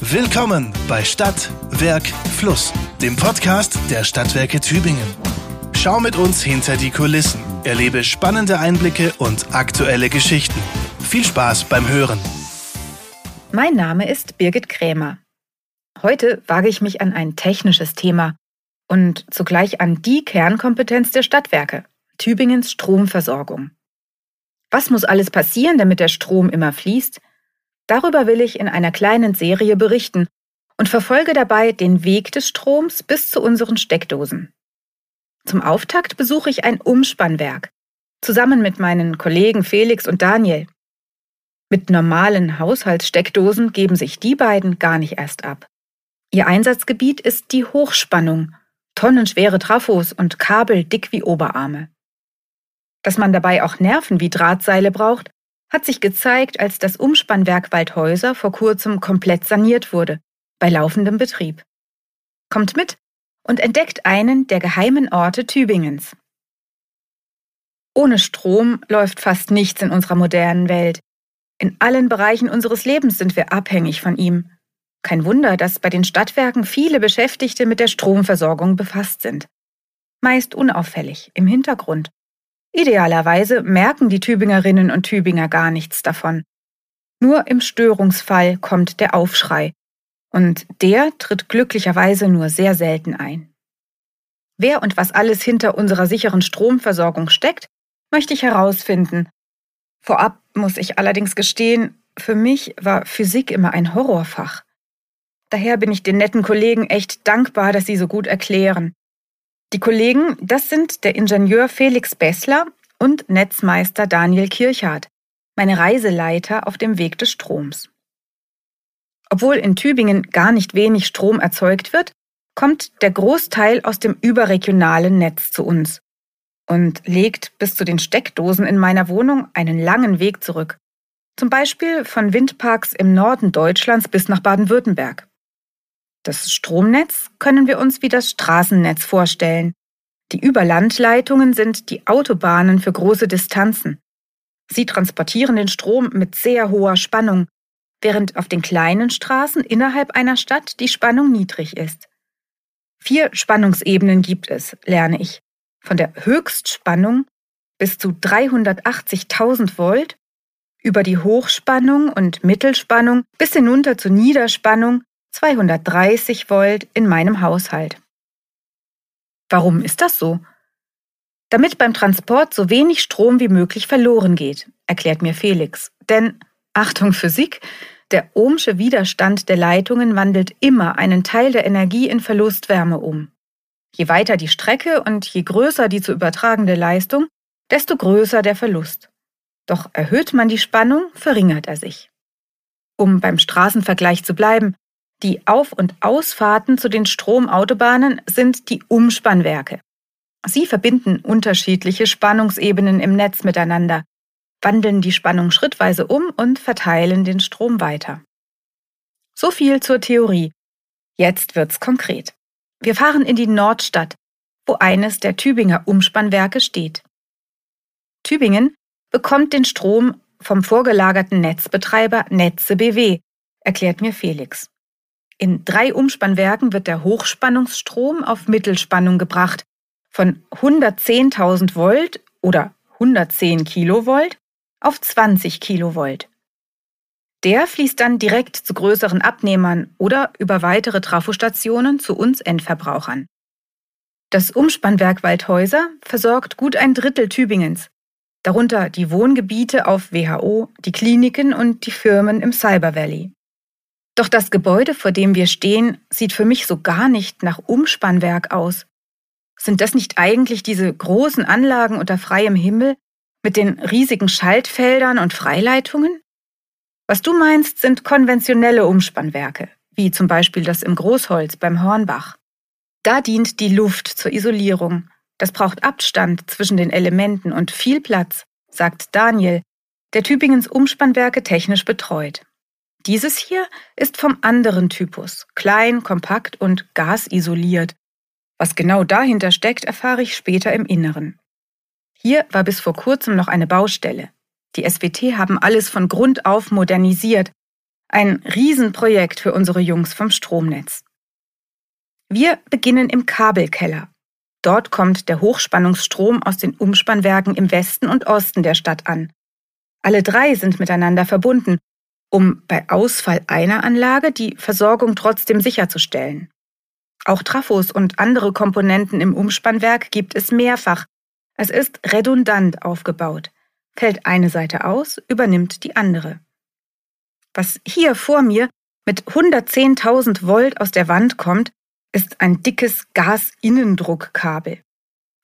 Willkommen bei Stadt, Werk, Fluss, dem Podcast der Stadtwerke Tübingen. Schau mit uns hinter die Kulissen, erlebe spannende Einblicke und aktuelle Geschichten. Viel Spaß beim Hören. Mein Name ist Birgit Krämer. Heute wage ich mich an ein technisches Thema und zugleich an die Kernkompetenz der Stadtwerke, Tübingens Stromversorgung. Was muss alles passieren, damit der Strom immer fließt? Darüber will ich in einer kleinen Serie berichten und verfolge dabei den Weg des Stroms bis zu unseren Steckdosen. Zum Auftakt besuche ich ein Umspannwerk, zusammen mit meinen Kollegen Felix und Daniel. Mit normalen Haushaltssteckdosen geben sich die beiden gar nicht erst ab. Ihr Einsatzgebiet ist die Hochspannung, tonnenschwere Trafos und Kabel dick wie Oberarme. Dass man dabei auch Nerven wie Drahtseile braucht, hat sich gezeigt, als das Umspannwerk Waldhäuser vor kurzem komplett saniert wurde, bei laufendem Betrieb. Kommt mit und entdeckt einen der geheimen Orte Tübingens. Ohne Strom läuft fast nichts in unserer modernen Welt. In allen Bereichen unseres Lebens sind wir abhängig von ihm. Kein Wunder, dass bei den Stadtwerken viele Beschäftigte mit der Stromversorgung befasst sind. Meist unauffällig, im Hintergrund, Idealerweise merken die Tübingerinnen und Tübinger gar nichts davon. Nur im Störungsfall kommt der Aufschrei, und der tritt glücklicherweise nur sehr selten ein. Wer und was alles hinter unserer sicheren Stromversorgung steckt, möchte ich herausfinden. Vorab muss ich allerdings gestehen, für mich war Physik immer ein Horrorfach. Daher bin ich den netten Kollegen echt dankbar, dass sie so gut erklären. Die Kollegen, das sind der Ingenieur Felix Bessler und Netzmeister Daniel Kirchhardt, meine Reiseleiter auf dem Weg des Stroms. Obwohl in Tübingen gar nicht wenig Strom erzeugt wird, kommt der Großteil aus dem überregionalen Netz zu uns und legt bis zu den Steckdosen in meiner Wohnung einen langen Weg zurück. Zum Beispiel von Windparks im Norden Deutschlands bis nach Baden-Württemberg. Das Stromnetz können wir uns wie das Straßennetz vorstellen. Die Überlandleitungen sind die Autobahnen für große Distanzen. Sie transportieren den Strom mit sehr hoher Spannung, während auf den kleinen Straßen innerhalb einer Stadt die Spannung niedrig ist. Vier Spannungsebenen gibt es, lerne ich. Von der Höchstspannung bis zu 380.000 Volt, über die Hochspannung und Mittelspannung bis hinunter zur Niederspannung 230 Volt in meinem Haushalt. Warum ist das so? Damit beim Transport so wenig Strom wie möglich verloren geht, erklärt mir Felix. Denn, Achtung Physik, der ohmsche Widerstand der Leitungen wandelt immer einen Teil der Energie in Verlustwärme um. Je weiter die Strecke und je größer die zu übertragende Leistung, desto größer der Verlust. Doch erhöht man die Spannung, verringert er sich. Um beim Straßenvergleich zu bleiben, die Auf- und Ausfahrten zu den Stromautobahnen sind die Umspannwerke. Sie verbinden unterschiedliche Spannungsebenen im Netz miteinander, wandeln die Spannung schrittweise um und verteilen den Strom weiter. So viel zur Theorie. Jetzt wird's konkret. Wir fahren in die Nordstadt, wo eines der Tübinger Umspannwerke steht. Tübingen bekommt den Strom vom vorgelagerten Netzbetreiber Netze BW, erklärt mir Felix. In drei Umspannwerken wird der Hochspannungsstrom auf Mittelspannung gebracht, von 110.000 Volt oder 110 Kilovolt auf 20 Kilovolt. Der fließt dann direkt zu größeren Abnehmern oder über weitere Trafostationen zu uns Endverbrauchern. Das Umspannwerk Waldhäuser versorgt gut ein Drittel Tübingens, darunter die Wohngebiete auf WHO, die Kliniken und die Firmen im Cyber Valley. Doch das Gebäude, vor dem wir stehen, sieht für mich so gar nicht nach Umspannwerk aus. Sind das nicht eigentlich diese großen Anlagen unter freiem Himmel mit den riesigen Schaltfeldern und Freileitungen? Was du meinst, sind konventionelle Umspannwerke, wie zum Beispiel das im Großholz beim Hornbach. Da dient die Luft zur Isolierung. Das braucht Abstand zwischen den Elementen und viel Platz, sagt Daniel, der Tübingens Umspannwerke technisch betreut. Dieses hier ist vom anderen Typus, klein, kompakt und gasisoliert. Was genau dahinter steckt, erfahre ich später im Inneren. Hier war bis vor kurzem noch eine Baustelle. Die SWT haben alles von Grund auf modernisiert, Ein Riesenprojekt für unsere Jungs vom Stromnetz. Wir beginnen im Kabelkeller. Dort kommt der Hochspannungsstrom aus den Umspannwerken im Westen und Osten der Stadt an. Alle drei sind miteinander verbunden, um bei Ausfall einer Anlage die Versorgung trotzdem sicherzustellen. Auch Trafos und andere Komponenten im Umspannwerk gibt es mehrfach. Es ist redundant aufgebaut. Fällt eine Seite aus, übernimmt die andere. Was hier vor mir mit 110.000 Volt aus der Wand kommt, ist ein dickes Gasinnendruckkabel.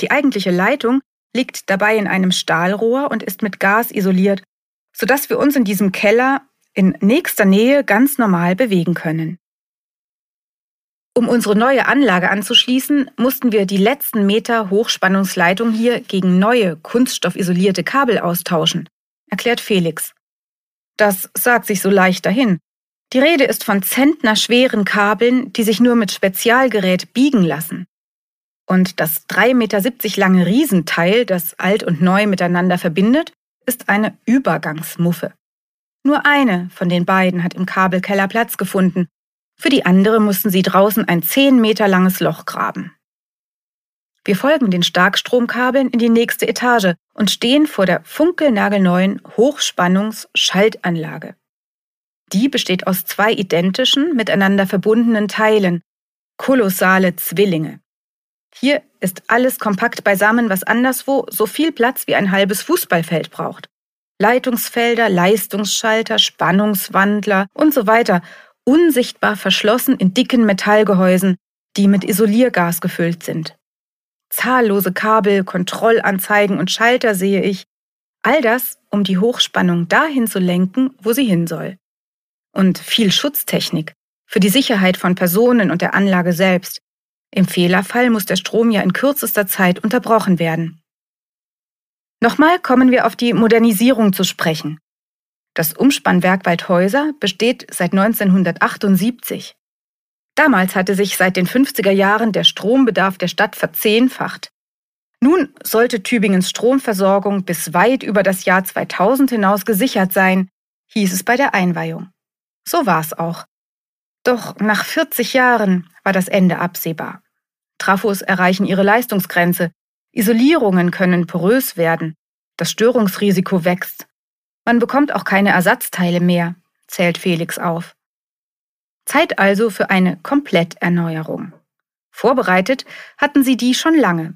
Die eigentliche Leitung liegt dabei in einem Stahlrohr und ist mit Gas isoliert, sodass wir uns in diesem Keller in nächster Nähe ganz normal bewegen können. Um unsere neue Anlage anzuschließen, mussten wir die letzten Meter Hochspannungsleitung hier gegen neue, kunststoffisolierte Kabel austauschen, erklärt Felix. Das sagt sich so leicht dahin. Die Rede ist von zentnerschweren Kabeln, die sich nur mit Spezialgerät biegen lassen. Und das 3,70 Meter lange Riesenteil, das alt und neu miteinander verbindet, ist eine Übergangsmuffe. Nur eine von den beiden hat im Kabelkeller Platz gefunden. Für die andere mussten sie draußen ein 10 Meter langes Loch graben. Wir folgen den Starkstromkabeln in die nächste Etage und stehen vor der funkelnagelneuen Hochspannungs-Schaltanlage. Die besteht aus zwei identischen, miteinander verbundenen Teilen, kolossale Zwillinge. Hier ist alles kompakt beisammen, was anderswo so viel Platz wie ein halbes Fußballfeld braucht. Leitungsfelder, Leistungsschalter, Spannungswandler und so weiter, unsichtbar verschlossen in dicken Metallgehäusen, die mit Isoliergas gefüllt sind. Zahllose Kabel, Kontrollanzeigen und Schalter sehe ich. All das, um die Hochspannung dahin zu lenken, wo sie hin soll. Und viel Schutztechnik für die Sicherheit von Personen und der Anlage selbst. Im Fehlerfall muss der Strom ja in kürzester Zeit unterbrochen werden. Nochmal kommen wir auf die Modernisierung zu sprechen. Das Umspannwerk Waldhäuser besteht seit 1978. Damals hatte sich seit den 50er Jahren der Strombedarf der Stadt verzehnfacht. Nun sollte Tübingens Stromversorgung bis weit über das Jahr 2000 hinaus gesichert sein, hieß es bei der Einweihung. So war es auch. Doch nach 40 Jahren war das Ende absehbar. Trafos erreichen ihre Leistungsgrenze, Isolierungen können porös werden, das Störungsrisiko wächst. Man bekommt auch keine Ersatzteile mehr, zählt Felix auf. Zeit also für eine Kompletterneuerung. Vorbereitet hatten sie die schon lange.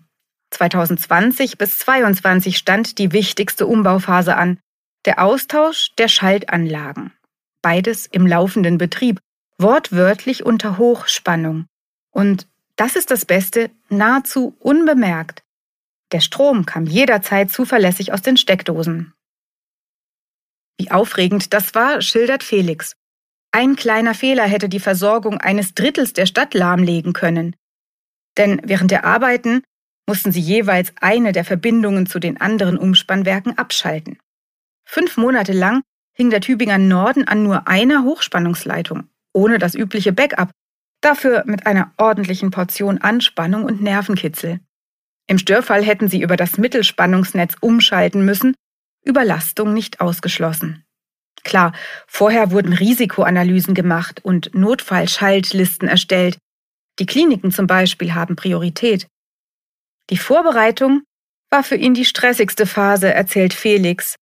2020 bis 2022 stand die wichtigste Umbauphase an, der Austausch der Schaltanlagen. Beides im laufenden Betrieb, wortwörtlich unter Hochspannung. Und das ist das Beste, nahezu unbemerkt. Der Strom kam jederzeit zuverlässig aus den Steckdosen. Wie aufregend das war, schildert Felix. Ein kleiner Fehler hätte die Versorgung eines Drittels der Stadt lahmlegen können. Denn während der Arbeiten mussten sie jeweils eine der Verbindungen zu den anderen Umspannwerken abschalten. Fünf Monate lang hing der Tübinger Norden an nur einer Hochspannungsleitung, ohne das übliche Backup, dafür mit einer ordentlichen Portion Anspannung und Nervenkitzel. Im Störfall hätten sie über das Mittelspannungsnetz umschalten müssen, Überlastung nicht ausgeschlossen. Klar, vorher wurden Risikoanalysen gemacht und Notfallschaltlisten erstellt. Die Kliniken zum Beispiel haben Priorität. Die Vorbereitung war für ihn die stressigste Phase, erzählt Felix.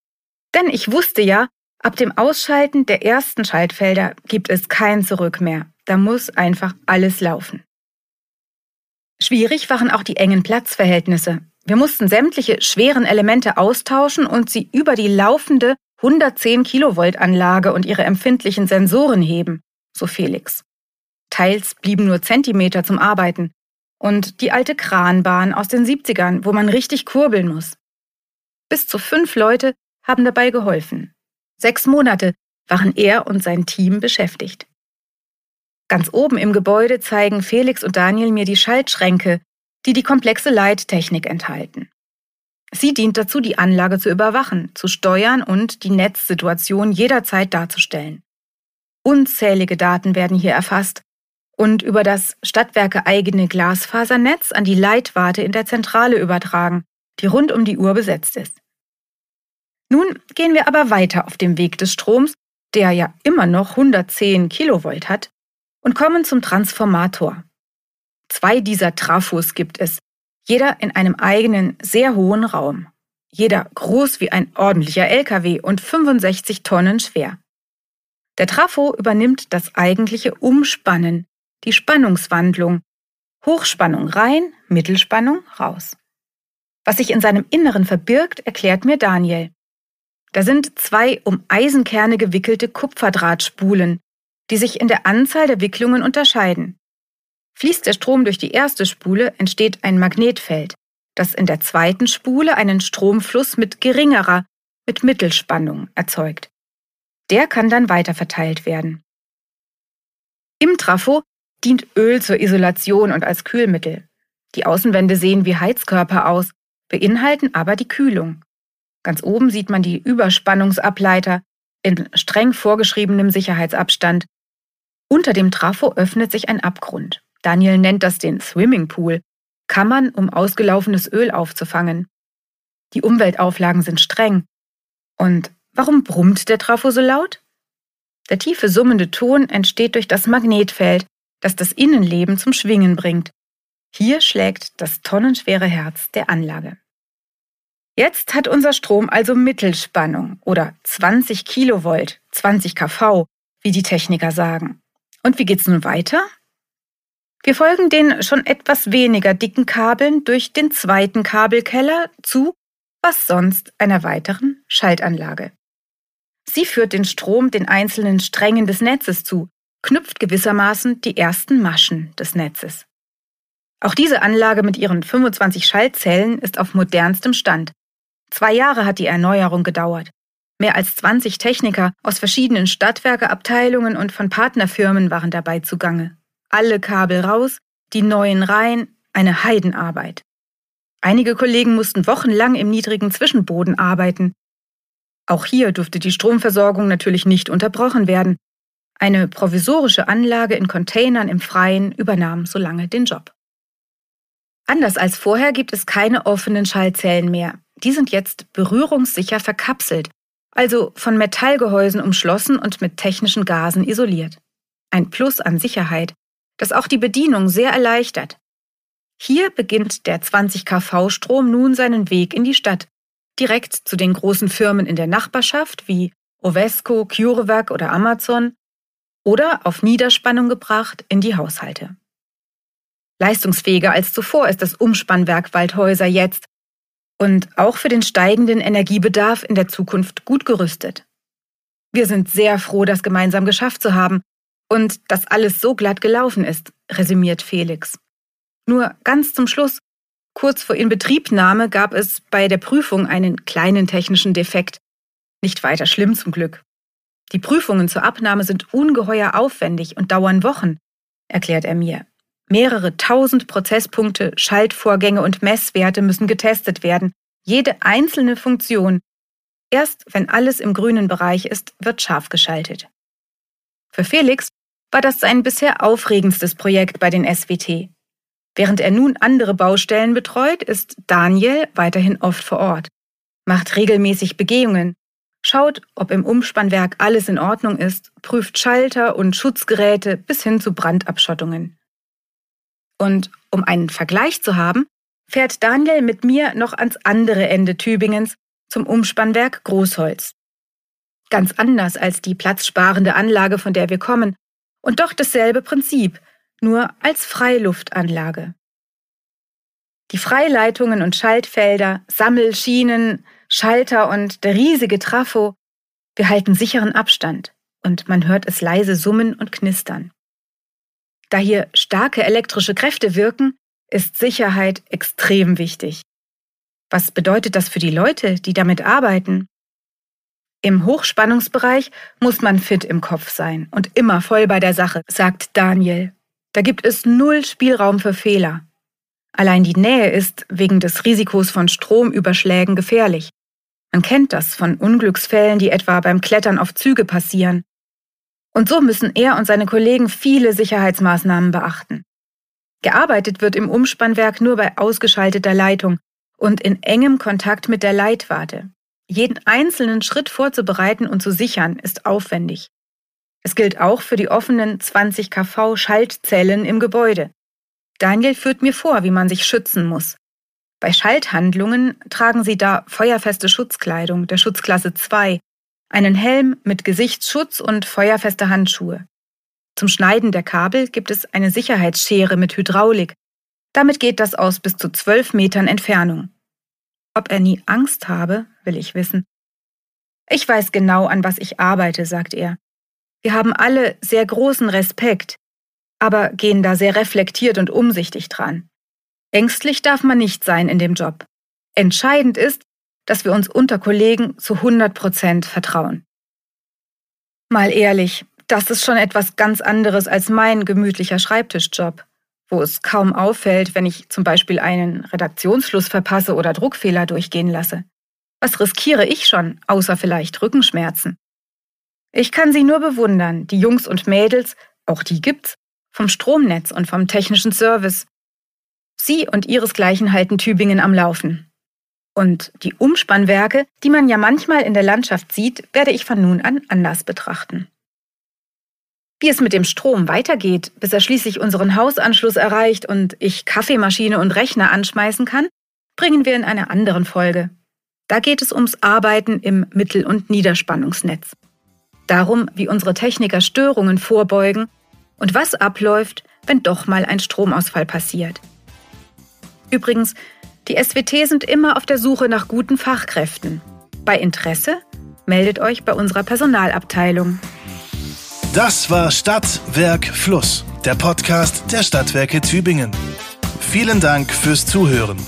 Denn ich wusste ja, ab dem Ausschalten der ersten Schaltfelder gibt es kein Zurück mehr. Da muss einfach alles laufen. Schwierig waren auch die engen Platzverhältnisse. Wir mussten sämtliche schweren Elemente austauschen und sie über die laufende 110 Kilovolt Anlage und ihre empfindlichen Sensoren heben, so Felix. Teils blieben nur Zentimeter zum Arbeiten. Und die alte Kranbahn aus den 70ern, wo man richtig kurbeln muss. Bis zu fünf Leute haben dabei geholfen. Sechs Monate waren er und sein Team beschäftigt. Ganz oben im Gebäude zeigen Felix und Daniel mir die Schaltschränke, die die komplexe Leittechnik enthalten. Sie dient dazu, die Anlage zu überwachen, zu steuern und die Netzsituation jederzeit darzustellen. Unzählige Daten werden hier erfasst und über das Stadtwerke eigene Glasfasernetz an die Leitwarte in der Zentrale übertragen, die rund um die Uhr besetzt ist. Nun gehen wir aber weiter auf dem Weg des Stroms der ja immer noch 110 Kilovolt hat, und kommen zum Transformator. Zwei dieser Trafos gibt es, jeder in einem eigenen, sehr hohen Raum. Jeder groß wie ein ordentlicher LKW und 65 Tonnen schwer. Der Trafo übernimmt das eigentliche Umspannen, die Spannungswandlung. Hochspannung rein, Mittelspannung raus. Was sich in seinem Inneren verbirgt, erklärt mir Daniel. Da sind zwei um Eisenkerne gewickelte Kupferdrahtspulen, die sich in der Anzahl der Wicklungen unterscheiden. Fließt der Strom durch die erste Spule, entsteht ein Magnetfeld, das in der zweiten Spule einen Stromfluss mit geringerer, mit Mittelspannung erzeugt. Der kann dann weiterverteilt werden. Im Trafo dient Öl zur Isolation und als Kühlmittel. Die Außenwände sehen wie Heizkörper aus, beinhalten aber die Kühlung. Ganz oben sieht man die Überspannungsableiter in streng vorgeschriebenem Sicherheitsabstand. Unter dem Trafo öffnet sich ein Abgrund. Daniel nennt das den Swimmingpool, Kammern, um ausgelaufenes Öl aufzufangen. Die Umweltauflagen sind streng. Und warum brummt der Trafo so laut? Der tiefe summende Ton entsteht durch das Magnetfeld, das das Innenleben zum Schwingen bringt. Hier schlägt das tonnenschwere Herz der Anlage. Jetzt hat unser Strom also Mittelspannung oder 20 Kilovolt, 20 kV, wie die Techniker sagen. Und wie geht's nun weiter? Wir folgen den schon etwas weniger dicken Kabeln durch den zweiten Kabelkeller zu, was sonst einer weiteren Schaltanlage. Sie führt den Strom den einzelnen Strängen des Netzes zu, knüpft gewissermaßen die ersten Maschen des Netzes. Auch diese Anlage mit ihren 25 Schaltzellen ist auf modernstem Stand. Zwei Jahre hat die Erneuerung gedauert. Mehr als 20 Techniker aus verschiedenen Stadtwerkeabteilungen und von Partnerfirmen waren dabei zugange alle Kabel raus, die neuen rein, eine Heidenarbeit. Einige Kollegen mussten wochenlang im niedrigen Zwischenboden arbeiten. Auch hier durfte die Stromversorgung natürlich nicht unterbrochen werden. Eine provisorische Anlage in Containern im Freien übernahm so lange den Job. Anders als vorher gibt es keine offenen Schallzellen mehr. Die sind jetzt berührungssicher verkapselt, also von Metallgehäusen umschlossen und mit technischen Gasen isoliert. Ein Plus an Sicherheit, das auch die Bedienung sehr erleichtert. Hier beginnt der 20 kV Strom nun seinen Weg in die Stadt, direkt zu den großen Firmen in der Nachbarschaft wie Ovesco, CureVac oder Amazon oder auf Niederspannung gebracht in die Haushalte. Leistungsfähiger als zuvor ist das Umspannwerk Waldhäuser jetzt und auch für den steigenden Energiebedarf in der Zukunft gut gerüstet. Wir sind sehr froh, das gemeinsam geschafft zu haben und dass alles so glatt gelaufen ist, resümiert Felix. Nur ganz zum Schluss, kurz vor Inbetriebnahme, gab es bei der Prüfung einen kleinen technischen Defekt. Nicht weiter schlimm zum Glück. Die Prüfungen zur Abnahme sind ungeheuer aufwendig und dauern Wochen, erklärt er mir. Mehrere tausend Prozesspunkte, Schaltvorgänge und Messwerte müssen getestet werden, jede einzelne Funktion. Erst wenn alles im grünen Bereich ist, wird scharf geschaltet. Für Felix war das sein bisher aufregendstes Projekt bei den SWT. Während er nun andere Baustellen betreut, ist Daniel weiterhin oft vor Ort, macht regelmäßig Begehungen, schaut, ob im Umspannwerk alles in Ordnung ist, prüft Schalter und Schutzgeräte bis hin zu Brandabschottungen. Und um einen Vergleich zu haben, fährt Daniel mit mir noch ans andere Ende Tübingens zum Umspannwerk Großholz. Ganz anders als die platzsparende Anlage, von der wir kommen, und doch dasselbe Prinzip, nur als Freiluftanlage. Die Freileitungen und Schaltfelder, Sammelschienen, Schalter und der riesige Trafo, wir halten sicheren Abstand und man hört es leise summen und knistern. Da hier starke elektrische Kräfte wirken, ist Sicherheit extrem wichtig. Was bedeutet das für die Leute, die damit arbeiten? Im Hochspannungsbereich muss man fit im Kopf sein und immer voll bei der Sache, sagt Daniel. Da gibt es null Spielraum für Fehler. Allein die Nähe ist wegen des Risikos von Stromüberschlägen gefährlich. Man kennt das von Unglücksfällen, die etwa beim Klettern auf Züge passieren. Und so müssen er und seine Kollegen viele Sicherheitsmaßnahmen beachten. Gearbeitet wird im Umspannwerk nur bei ausgeschalteter Leitung und in engem Kontakt mit der Leitwarte. Jeden einzelnen Schritt vorzubereiten und zu sichern ist aufwendig. Es gilt auch für die offenen 20 kV Schaltzellen im Gebäude. Daniel führt mir vor, wie man sich schützen muss. Bei Schalthandlungen tragen sie da feuerfeste Schutzkleidung der Schutzklasse 2, einen Helm mit Gesichtsschutz und feuerfeste Handschuhe. Zum Schneiden der Kabel gibt es eine Sicherheitsschere mit Hydraulik. Damit geht das aus bis zu 12 Metern Entfernung. Ob er nie Angst habe, will ich wissen. Ich weiß genau, an was ich arbeite, sagt er. Wir haben alle sehr großen Respekt, aber gehen da sehr reflektiert und umsichtig dran. Ängstlich darf man nicht sein in dem Job. Entscheidend ist, dass wir uns unter Kollegen zu 100 Prozent vertrauen. Mal ehrlich, das ist schon etwas ganz anderes als mein gemütlicher Schreibtischjob, wo es kaum auffällt, wenn ich zum Beispiel einen Redaktionsschluss verpasse oder Druckfehler durchgehen lasse. Was riskiere ich schon, außer vielleicht Rückenschmerzen? Ich kann sie nur bewundern, die Jungs und Mädels, auch die gibt's, vom Stromnetz und vom technischen Service. Sie und ihresgleichen halten Tübingen am Laufen. Und die Umspannwerke, die man ja manchmal in der Landschaft sieht, werde ich von nun an anders betrachten. Wie es mit dem Strom weitergeht, bis er schließlich unseren Hausanschluss erreicht und ich Kaffeemaschine und Rechner anschmeißen kann, bringen wir in einer anderen Folge. Da geht es ums Arbeiten im Mittel- und Niederspannungsnetz darum, wie unsere Techniker Störungen vorbeugen und was abläuft, wenn doch mal ein Stromausfall passiert. Übrigens, die SWT sind immer auf der Suche nach guten Fachkräften. Bei Interesse meldet euch bei unserer Personalabteilung. Das war Stadt, Werk, Fluss, der Podcast der Stadtwerke Tübingen. Vielen Dank fürs Zuhören.